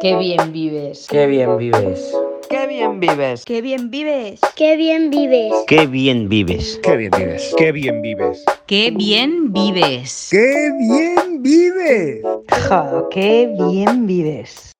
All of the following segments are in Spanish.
Qué bien vives. Qué bien vives. Qué bien vives. Qué bien vives. Qué bien vives. Qué bien vives. Qué bien vives. Qué bien vives. Qué bien vives. Qué bien vives. Qué bien vives.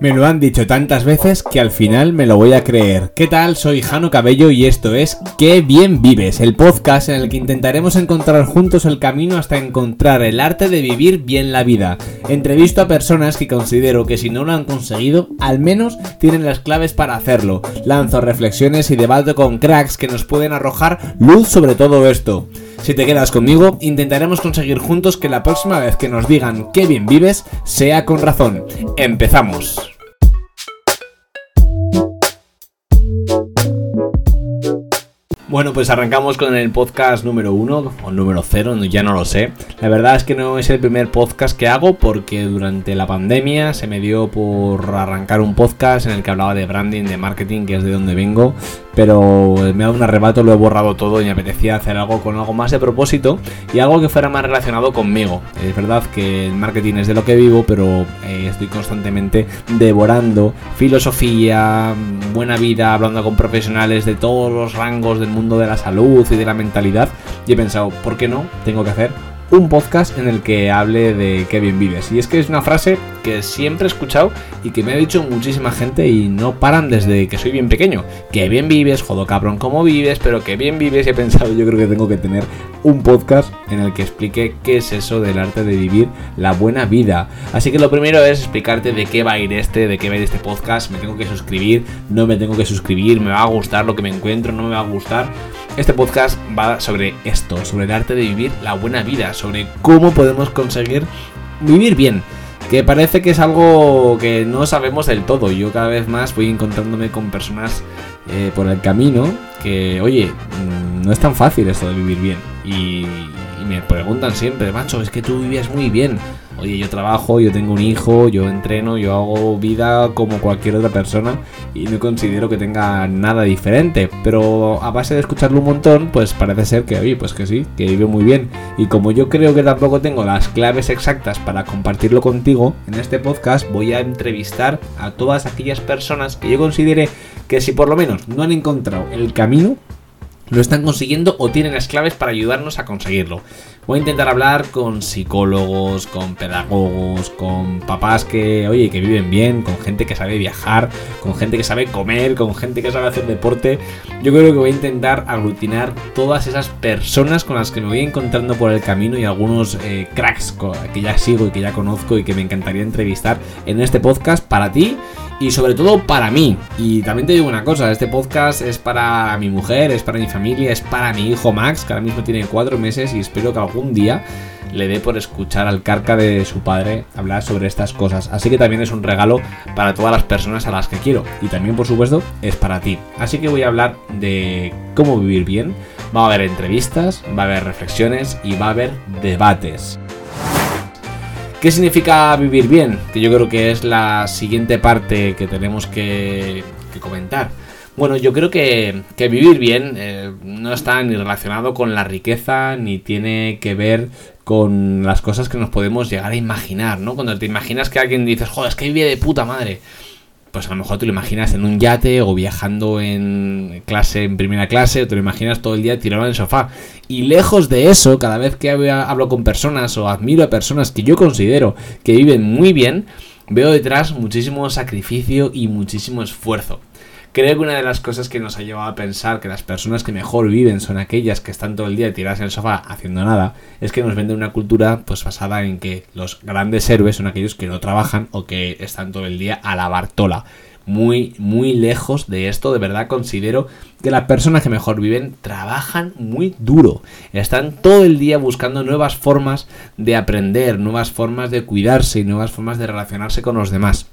Me lo han dicho tantas veces que al final me lo voy a creer. ¿Qué tal? Soy Jano Cabello y esto es Qué bien vives, el podcast en el que intentaremos encontrar juntos el camino hasta encontrar el arte de vivir bien la vida. Entrevisto a personas que considero que si no lo han conseguido, al menos tienen las claves para hacerlo. Lanzo reflexiones y debato con cracks que nos pueden arrojar luz sobre todo esto. Si te quedas conmigo, intentaremos conseguir juntos que la próxima vez que nos digan qué bien vives sea con razón. Empezamos. Bueno, pues arrancamos con el podcast número uno o número cero, ya no lo sé. La verdad es que no es el primer podcast que hago porque durante la pandemia se me dio por arrancar un podcast en el que hablaba de branding, de marketing, que es de donde vengo, pero me ha dado un arrebato, lo he borrado todo y me apetecía hacer algo con algo más de propósito y algo que fuera más relacionado conmigo. Es verdad que el marketing es de lo que vivo, pero eh, estoy constantemente devorando filosofía, buena vida, hablando con profesionales de todos los rangos del mundo de la salud y de la mentalidad y he pensado, ¿por qué no? Tengo que hacer un podcast en el que hable de qué bien vives. Y es que es una frase que siempre he escuchado y que me ha dicho muchísima gente y no paran desde que soy bien pequeño. Que bien vives, jodo cabrón, cómo vives, pero que bien vives y he pensado yo creo que tengo que tener un podcast en el que explique qué es eso del arte de vivir la buena vida. Así que lo primero es explicarte de qué va a ir este, de qué va a ir este podcast. Me tengo que suscribir, no me tengo que suscribir, me va a gustar lo que me encuentro, no me va a gustar. Este podcast va sobre esto, sobre el arte de vivir la buena vida, sobre cómo podemos conseguir vivir bien. Que parece que es algo que no sabemos del todo. Yo cada vez más voy encontrándome con personas eh, por el camino que, oye, mm, no es tan fácil esto de vivir bien. Y, y me preguntan siempre, macho, es que tú vivías muy bien. Oye, yo trabajo, yo tengo un hijo, yo entreno, yo hago vida como cualquier otra persona y no considero que tenga nada diferente. Pero a base de escucharlo un montón, pues parece ser que, oye, pues que sí, que vive muy bien. Y como yo creo que tampoco tengo las claves exactas para compartirlo contigo, en este podcast voy a entrevistar a todas aquellas personas que yo considere que si por lo menos no han encontrado el camino, lo están consiguiendo o tienen las claves para ayudarnos a conseguirlo. Voy a intentar hablar con psicólogos, con pedagogos, con papás que, oye, que viven bien, con gente que sabe viajar, con gente que sabe comer, con gente que sabe hacer deporte. Yo creo que voy a intentar aglutinar todas esas personas con las que me voy encontrando por el camino y algunos eh, cracks que ya sigo y que ya conozco y que me encantaría entrevistar en este podcast para ti y sobre todo para mí. Y también te digo una cosa, este podcast es para mi mujer, es para mi familia, es para mi hijo Max, que ahora mismo tiene cuatro meses y espero que algún día le dé por escuchar al carca de su padre hablar sobre estas cosas. Así que también es un regalo para todas las personas a las que quiero. Y también, por supuesto, es para ti. Así que voy a hablar de cómo vivir bien. Va a haber entrevistas, va a haber reflexiones y va a haber debates. ¿Qué significa vivir bien? Que yo creo que es la siguiente parte que tenemos que, comentar. Bueno, yo creo que, que vivir bien eh, no está ni relacionado con la riqueza, ni tiene que ver con las cosas que nos podemos llegar a imaginar, ¿no? Cuando te imaginas que alguien dices, joder, es que vive de puta madre pues a lo mejor te lo imaginas en un yate o viajando en clase, en primera clase, o te lo imaginas todo el día tirado en el sofá. Y lejos de eso, cada vez que hablo con personas o admiro a personas que yo considero que viven muy bien, veo detrás muchísimo sacrificio y muchísimo esfuerzo. Creo que una de las cosas que nos ha llevado a pensar que las personas que mejor viven son aquellas que están todo el día tiradas en el sofá haciendo nada, es que nos venden una cultura pues basada en que los grandes héroes son aquellos que no trabajan o que están todo el día a la bartola. Muy, muy lejos de esto, de verdad considero que las personas que mejor viven trabajan muy duro. Están todo el día buscando nuevas formas de aprender, nuevas formas de cuidarse y nuevas formas de relacionarse con los demás.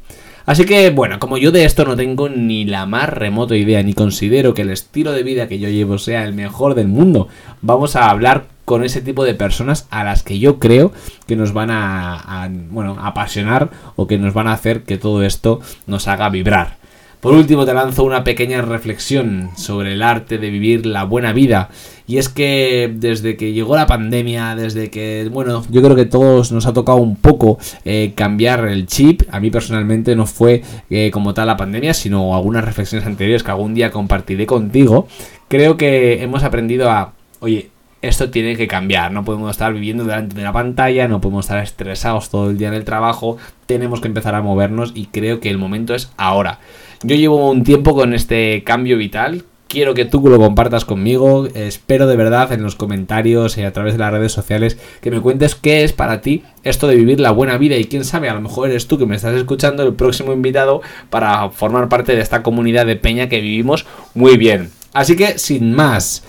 Así que, bueno, como yo de esto no tengo ni la más remota idea, ni considero que el estilo de vida que yo llevo sea el mejor del mundo, vamos a hablar con ese tipo de personas a las que yo creo que nos van a, bueno, apasionar o que nos van a hacer que todo esto nos haga vibrar. Por último te lanzo una pequeña reflexión sobre el arte de vivir la buena vida. Y es que desde que llegó la pandemia, desde que, bueno, yo creo que todos nos ha tocado un poco eh, cambiar el chip. A mí personalmente no fue eh, como tal la pandemia, sino algunas reflexiones anteriores que algún día compartiré contigo. Creo que hemos aprendido a, oye, esto tiene que cambiar. No podemos estar viviendo delante de una pantalla, no podemos estar estresados todo el día en el trabajo. Tenemos que empezar a movernos y creo que el momento es ahora. Yo llevo un tiempo con este cambio vital. Quiero que tú lo compartas conmigo. Espero de verdad en los comentarios y a través de las redes sociales que me cuentes qué es para ti esto de vivir la buena vida. Y quién sabe, a lo mejor eres tú que me estás escuchando, el próximo invitado para formar parte de esta comunidad de Peña que vivimos muy bien. Así que, sin más,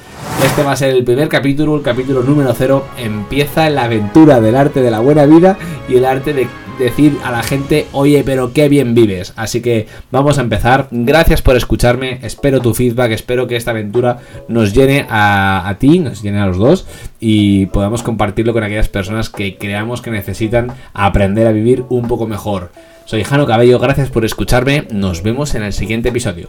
este va a ser el primer capítulo, el capítulo número 0. Empieza la aventura del arte de la buena vida y el arte de decir a la gente, oye, pero qué bien vives. Así que vamos a empezar. Gracias por escucharme, espero tu feedback, espero que esta aventura nos llene a, a ti, nos llene a los dos y podamos compartirlo con aquellas personas que creamos que necesitan aprender a vivir un poco mejor. Soy Jano Cabello, gracias por escucharme, nos vemos en el siguiente episodio.